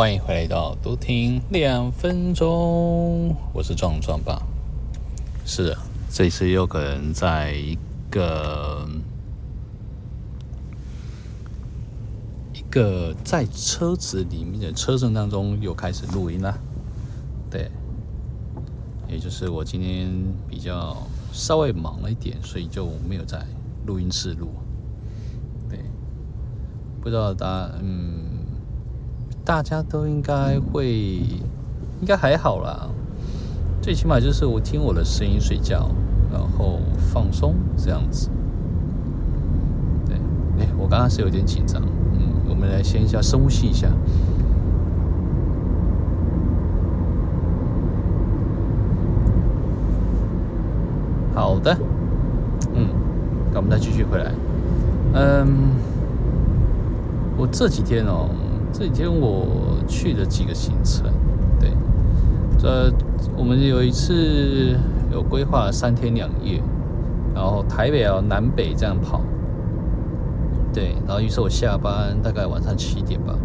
欢迎回来到多听两分钟，我是壮壮吧。是，这次有可能在一个一个在车子里面的车程当中又开始录音了。对，也就是我今天比较稍微忙了一点，所以就没有在录音室录。对，不知道大家嗯。大家都应该会，应该还好啦。最起码就是我听我的声音睡觉，然后放松这样子。对，哎，我刚刚是有点紧张。嗯，我们来先一下深呼吸一下。好的，嗯，那我们再继续回来。嗯，我这几天哦。这几天我去了几个行程，对，这我们有一次有规划三天两夜，然后台北啊南北这样跑，对，然后于是我下班大概晚上七点吧，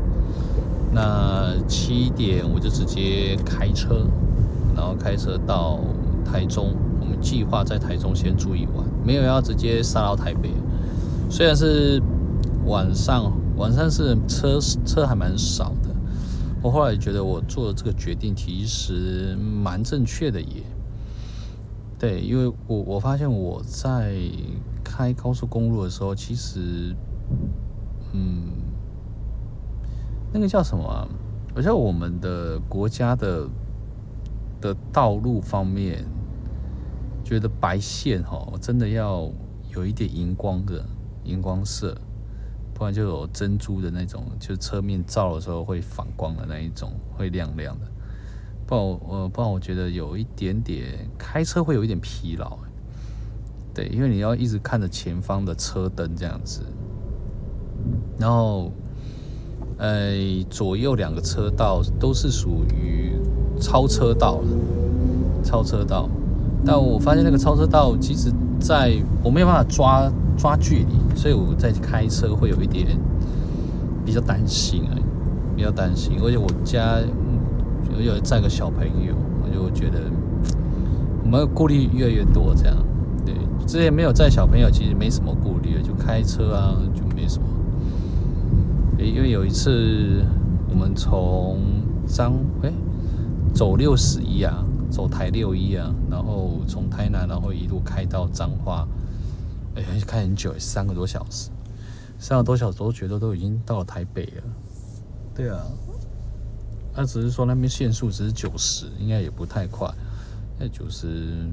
那七点我就直接开车，然后开车到台中，我们计划在台中先住一晚，没有要直接杀到台北，虽然是晚上。晚上是车车还蛮少的，我后来觉得我做的这个决定其实蛮正确的耶。对，因为我我发现我在开高速公路的时候，其实，嗯，那个叫什么？我觉得我们的国家的的道路方面，觉得白线哈，真的要有一点荧光的荧光色。不然就有珍珠的那种，就是车面照的时候会反光的那一种，会亮亮的。不然我，不然我觉得有一点点开车会有一点疲劳。对，因为你要一直看着前方的车灯这样子，然后，呃，左右两个车道都是属于超车道了，超车道。但我发现那个超车道，其实在我没有办法抓。抓距离，所以我在开车会有一点比较担心啊，比较担心。而且我家有有载个小朋友，我就觉得我们顾虑越来越多。这样，对，之前没有载小朋友，其实没什么顾虑，就开车啊，就没什么。因为有一次我们从彰哎走六十一啊，走台六一啊，然后从台南，然后一路开到彰化。哎，开很久，三个多小时，三个多小时都觉得都已经到了台北了。对啊，他只是说那边限速只是九十，应该也不太快。那九十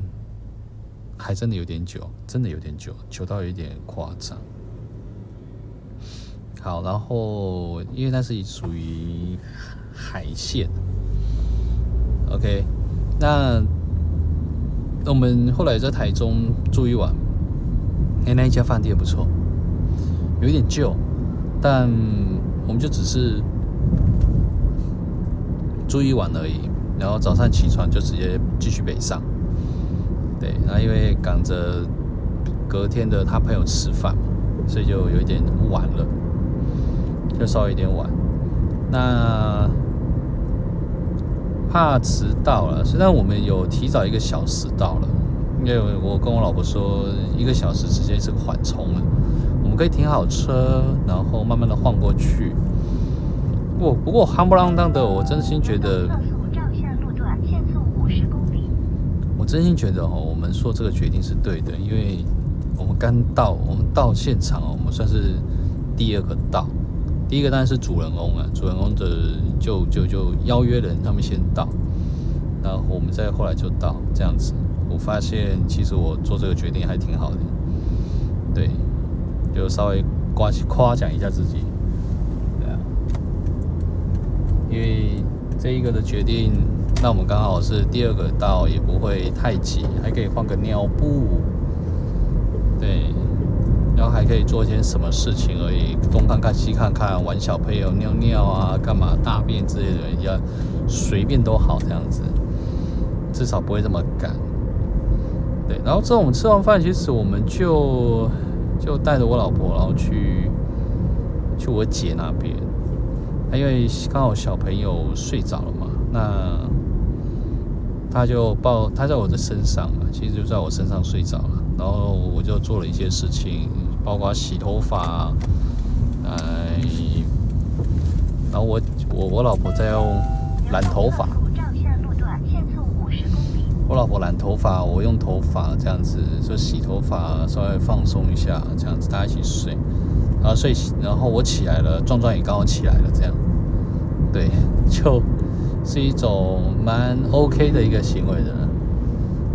还真的有点久，真的有点久，久到有点夸张。好，然后因为那是属于海线，OK，那那我们后来在台中住一晚。哎，那一家饭店不错，有一点旧，但我们就只是住一晚而已。然后早上起床就直接继续北上。对，然后因为赶着隔天的他朋友吃饭，所以就有一点晚了，就稍微有点晚。那怕迟到了，虽然我们有提早一个小时到了。因为我跟我老婆说，一个小时时间是缓冲了，我们可以停好车，然后慢慢的晃过去。不不过夯不啷当的，我真心觉得，我真心觉得哦，我们说这个决定是对的，因为我们刚到，我们到现场哦，我们算是第二个到，第一个当然是主人翁啊，主人翁的就就就邀约人他们先到，然后我们再后来就到这样子。我发现，其实我做这个决定还挺好的，对，就稍微夸夸奖一下自己，对啊，因为这一个的决定，那我们刚好是第二个到，也不会太挤，还可以换个尿布，对，然后还可以做一些什么事情而已，东看看西看看，玩小朋友尿尿啊，干嘛大便之类的，人家随便都好这样子，至少不会这么赶。对，然后之后我们吃完饭，其实我们就就带着我老婆，然后去去我姐那边。因为刚好小朋友睡着了嘛，那他就抱他在我的身上啊，其实就在我身上睡着了。然后我就做了一些事情，包括洗头发，哎，然后我我我老婆在用染头发，我老婆染头发，我用头发这样子，就洗头发，稍微放松一下，这样子大家一起睡。然后睡醒，然后我起来了，壮壮也刚好起来了，这样，对，就是一种蛮 OK 的一个行为的，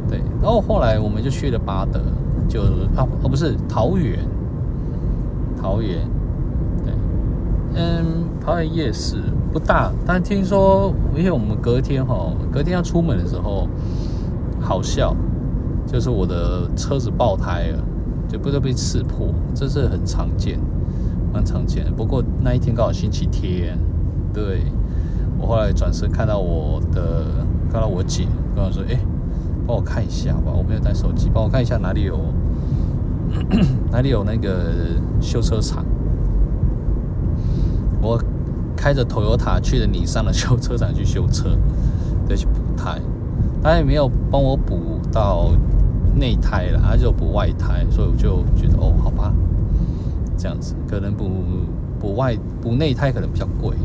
对。然后后来我们就去了八德，就啊哦不是桃园，桃园，对，嗯，桃园夜市不大，但听说因为我们隔天哈，隔天要出门的时候，好笑，就是我的车子爆胎了，就不都被刺破，这是很常见。蛮常见的，不过那一天刚好星期天，对，我后来转身看到我的，看到我姐跟我说：“哎，帮我看一下吧，我没有带手机，帮我看一下哪里有 哪里有那个修车厂。”我开着 Toyota 去了尼桑的修车厂去修车，对，去补胎，他也没有帮我补到内胎了，他就补外胎，所以我就觉得哦，好吧。这样子可能补补外补内胎可能比较贵，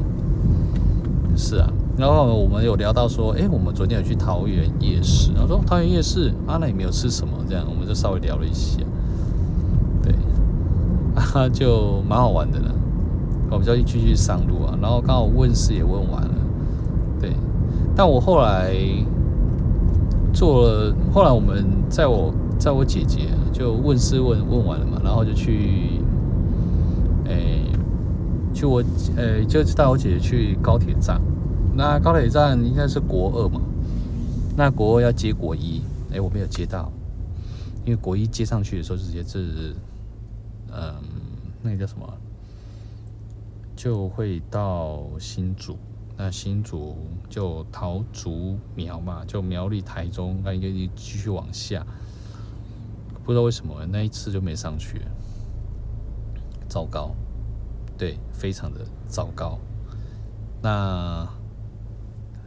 是啊。然后我们有聊到说，哎，我们昨天有去桃园夜市，然后说桃园夜市啊，那也没有吃什么，这样我们就稍微聊了一下，对，啊，就蛮好玩的了。我们就继续上路啊，然后刚好问事也问完了，对。但我后来做了，后来我们在我在我姐姐就问事问问完了嘛，然后就去。就我，呃，就带我姐姐去高铁站。那高铁站应该是国二嘛？那国二要接国一，哎，我没有接到，因为国一接上去的时候直接是，嗯，那个叫什么？就会到新竹。那新竹就桃竹苗嘛，就苗栗台中，那应该继续往下。不知道为什么那一次就没上去，糟糕。对，非常的糟糕。那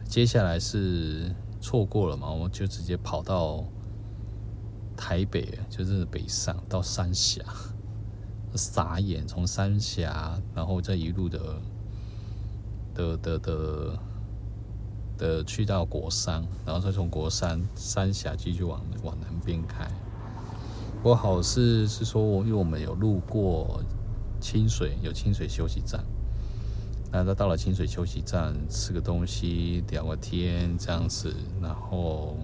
接下来是错过了嘛？我们就直接跑到台北，就是北上到三峡，傻眼。从三峡，然后再一路的的的的的去到国山，然后再从国山三峡继续往往南边开。不过好事是说，因为我们有路过。清水有清水休息站，那他到了清水休息站吃个东西聊个天这样子，然后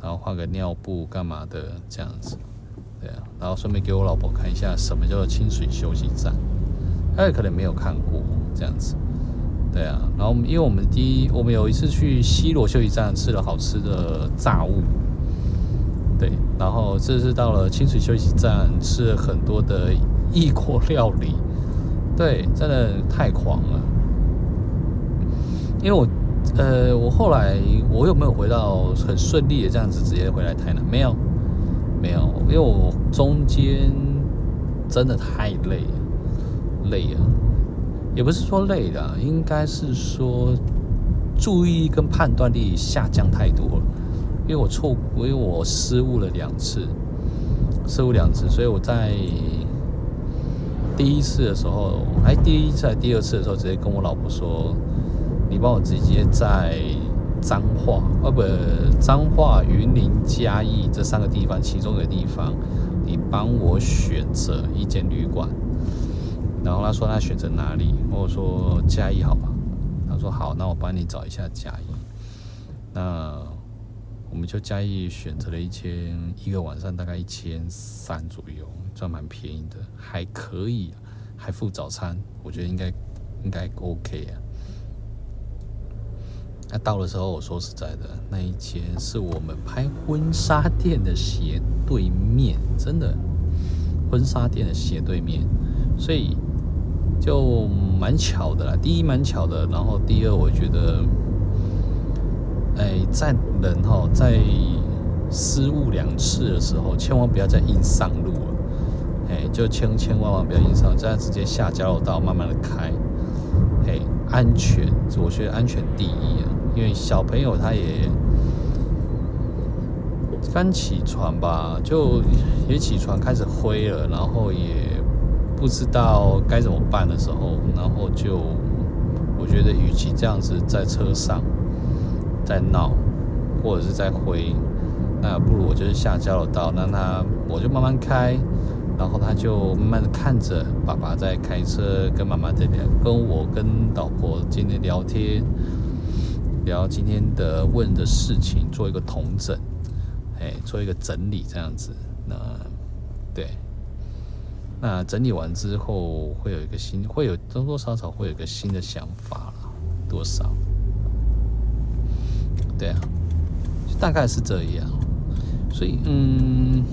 然后换个尿布干嘛的这样子，对啊，然后顺便给我老婆看一下什么叫做清水休息站，她也可能没有看过这样子，对啊，然后因为我们第一我们有一次去西螺休息站吃了好吃的炸物，对，然后这是到了清水休息站吃了很多的。异国料理，对，真的太狂了。因为我，呃，我后来我有没有回到很顺利的这样子直接回来台南？没有，没有，因为我中间真的太累了，累了，也不是说累的，应该是说注意力跟判断力下降太多了。因为我错，因为我失误了两次，失误两次，所以我在。第一次的时候，哎，第一次还第二次的时候，直接跟我老婆说：“你帮我直接在彰化，呃，不，彰化、云林、嘉义这三个地方，其中一个地方，你帮我选择一间旅馆。”然后他说他选择哪里？我说嘉义好吧。他说好，那我帮你找一下嘉义。那我们就嘉义选择了一间，一个晚上大概一千三左右。算蛮便宜的，还可以，还附早餐，我觉得应该应该 OK 啊。那到的时候，我说实在的，那一间是我们拍婚纱店的斜对面，真的，婚纱店的斜对面，所以就蛮巧的啦。第一蛮巧的，然后第二我觉得，哎，在人哈在失误两次的时候，千万不要再硬上路了。哎就千千万万不要硬上，这样直接下交流道，慢慢的开，哎，安全，我觉得安全第一啊，因为小朋友他也刚起床吧，就也起床开始灰了，然后也不知道该怎么办的时候，然后就我觉得与其这样子在车上在闹，或者是在回，那不如我就是下交流道，让他我就慢慢开。然后他就慢慢的看着爸爸在开车，跟妈妈这边，跟我跟老婆今天聊天，聊今天的问的事情，做一个统整，哎，做一个整理这样子。那对，那整理完之后会有一个新，会有多多少少会有一个新的想法了，多少？对啊，大概是这样。所以嗯。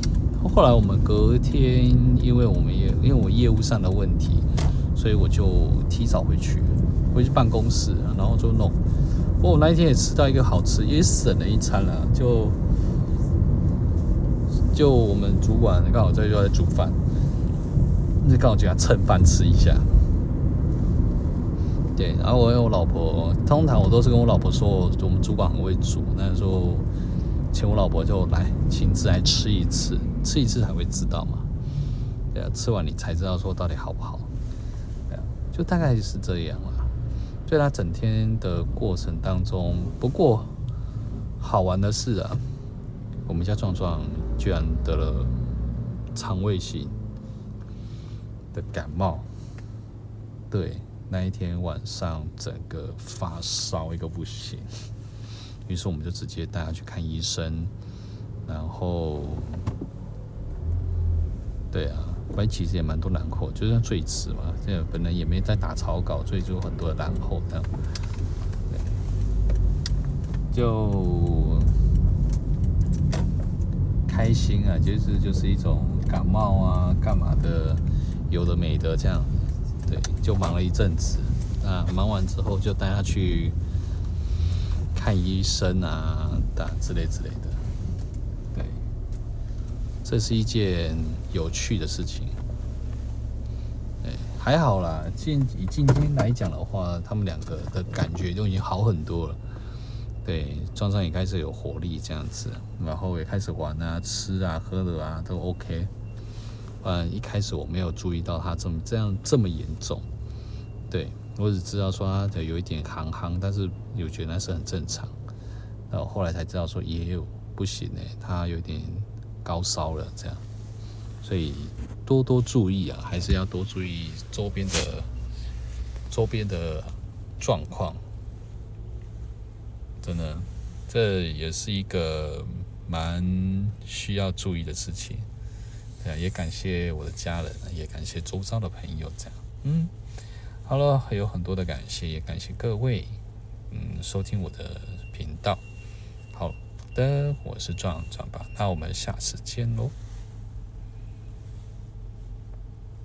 后来我们隔天，因为我们也因为我业务上的问题，所以我就提早回去，回去办公室，然后就弄。不过我那一天也吃到一个好吃，也省了一餐了。就就我们主管刚好在就在煮饭，那刚好就要蹭饭吃一下。对，然后我有我老婆，通常我都是跟我老婆说，我们主管很会煮，那时候。请我老婆就来亲自来吃一次，吃一次才会知道嘛。对啊，吃完你才知道说到底好不好。对啊，就大概是这样了。所以他整天的过程当中，不过好玩的是啊，我们家壮壮居然得了肠胃型的感冒。对，那一天晚上整个发烧一个不行。于是我们就直接带他去看医生，然后，对啊，关其实也蛮多难后，就算最迟嘛，这本来也没在打草稿，所以就很多的然后这样，对，就开心啊，就是就是一种感冒啊，干嘛的，有的没的这样，对，就忙了一阵子，啊，忙完之后就带他去。看医生啊，打之类之类的，对，这是一件有趣的事情。哎，还好啦，今以今天来讲的话，他们两个的感觉就已经好很多了。对，壮壮也开始有活力这样子，然后也开始玩啊、吃啊、喝的啊都 OK。嗯，一开始我没有注意到他这么这样这么严重，对。我只知道说他有一点憨憨，但是我觉得那是很正常。然后后来才知道说也有不行哎，他有点高烧了这样，所以多多注意啊，还是要多注意周边的周边的状况。真的，这也是一个蛮需要注意的事情。对，也感谢我的家人，也感谢周遭的朋友这样，嗯。好了，还有很多的感谢，也感谢各位，嗯，收听我的频道。好的，我是壮壮吧，那我们下次见喽。